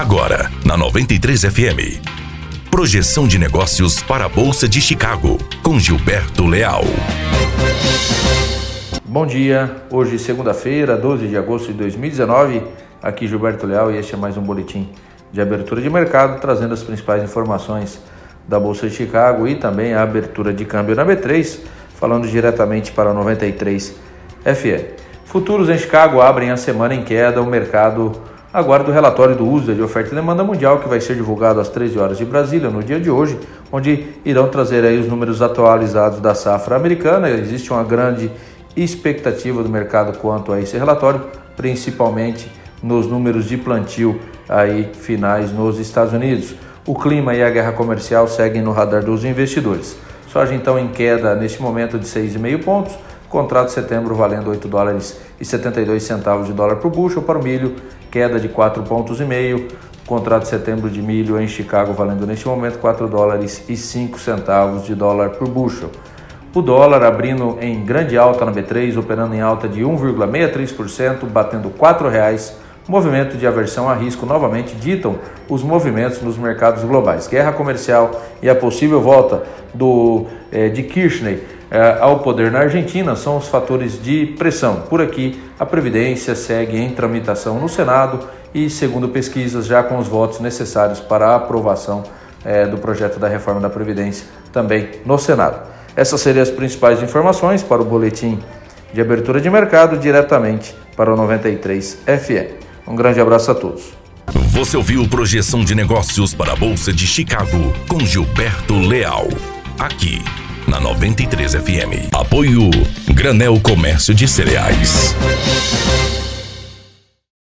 Agora, na 93 FM. Projeção de negócios para a Bolsa de Chicago, com Gilberto Leal. Bom dia, hoje segunda-feira, 12 de agosto de 2019. Aqui Gilberto Leal e este é mais um boletim de abertura de mercado, trazendo as principais informações da Bolsa de Chicago e também a abertura de câmbio na B3, falando diretamente para 93 FM. Futuros em Chicago abrem a semana em queda, o mercado aguarda o relatório do uso de oferta e demanda mundial que vai ser divulgado às 13 horas de Brasília no dia de hoje, onde irão trazer aí os números atualizados da safra americana. Existe uma grande expectativa do mercado quanto a esse relatório, principalmente nos números de plantio aí finais nos Estados Unidos. O clima e a guerra comercial seguem no radar dos investidores. Soja então em queda neste momento de 6,5 pontos, contrato de setembro valendo 8 dólares e 72 centavos de dólar por bushel para o milho, queda de 4 pontos e meio, contrato de setembro de milho em Chicago valendo neste momento 4 dólares e 5 centavos de dólar por bushel. O dólar abrindo em grande alta na B3, operando em alta de 1,63%, batendo R$ 4,00 movimento de aversão a risco novamente ditam os movimentos nos mercados globais. Guerra comercial e a possível volta do, eh, de Kirchner eh, ao poder na Argentina são os fatores de pressão. Por aqui, a Previdência segue em tramitação no Senado e, segundo pesquisas, já com os votos necessários para a aprovação eh, do projeto da reforma da Previdência também no Senado. Essas seriam as principais informações para o boletim de abertura de mercado diretamente para o 93 FM. Um grande abraço a todos. Você ouviu Projeção de Negócios para a Bolsa de Chicago com Gilberto Leal. Aqui, na 93 FM. Apoio Granel Comércio de Cereais.